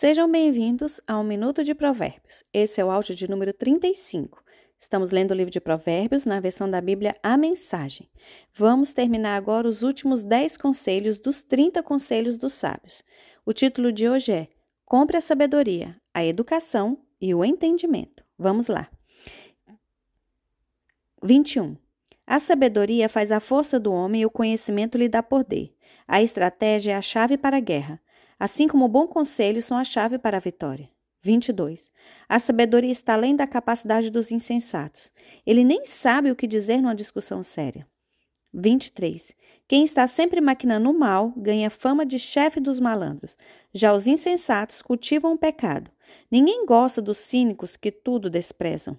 Sejam bem-vindos ao Minuto de Provérbios. Esse é o áudio de número 35. Estamos lendo o livro de Provérbios na versão da Bíblia A Mensagem. Vamos terminar agora os últimos 10 conselhos dos 30 conselhos dos sábios. O título de hoje é Compre a sabedoria, a educação e o entendimento. Vamos lá. 21. A sabedoria faz a força do homem e o conhecimento lhe dá poder. A estratégia é a chave para a guerra assim como o bom conselho são a chave para a vitória. 22. A sabedoria está além da capacidade dos insensatos. Ele nem sabe o que dizer numa discussão séria. 23. Quem está sempre maquinando o mal ganha fama de chefe dos malandros. Já os insensatos cultivam o pecado. Ninguém gosta dos cínicos que tudo desprezam.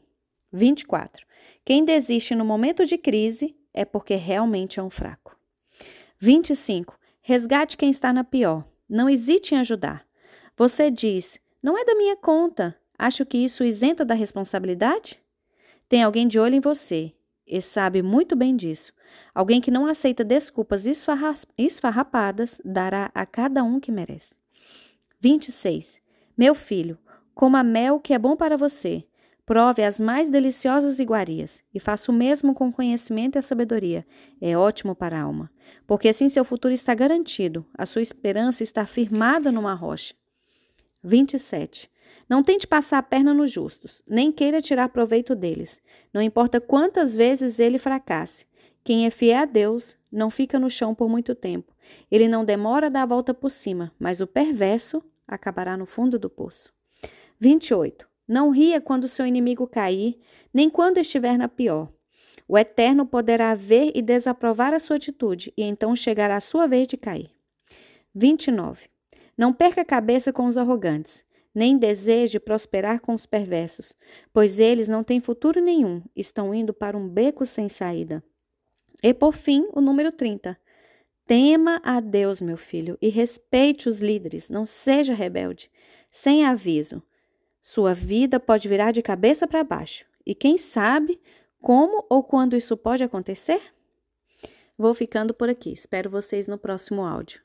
24. Quem desiste no momento de crise é porque realmente é um fraco. 25. Resgate quem está na pior. Não hesite em ajudar. Você diz: não é da minha conta. Acho que isso isenta da responsabilidade? Tem alguém de olho em você e sabe muito bem disso. Alguém que não aceita desculpas esfarra esfarrapadas dará a cada um que merece. 26. Meu filho, coma mel que é bom para você. Prove as mais deliciosas iguarias e faça o mesmo com conhecimento e sabedoria. É ótimo para a alma, porque assim seu futuro está garantido, a sua esperança está firmada numa rocha. 27. Não tente passar a perna nos justos, nem queira tirar proveito deles. Não importa quantas vezes ele fracasse. Quem é fiel a Deus não fica no chão por muito tempo. Ele não demora a dar a volta por cima, mas o perverso acabará no fundo do poço. 28. Não ria quando seu inimigo cair, nem quando estiver na pior. O Eterno poderá ver e desaprovar a sua atitude, e então chegará a sua vez de cair. 29. Não perca a cabeça com os arrogantes, nem deseje prosperar com os perversos, pois eles não têm futuro nenhum, estão indo para um beco sem saída. E por fim, o número 30. Tema a Deus, meu filho, e respeite os líderes, não seja rebelde. Sem aviso, sua vida pode virar de cabeça para baixo. E quem sabe como ou quando isso pode acontecer? Vou ficando por aqui. Espero vocês no próximo áudio.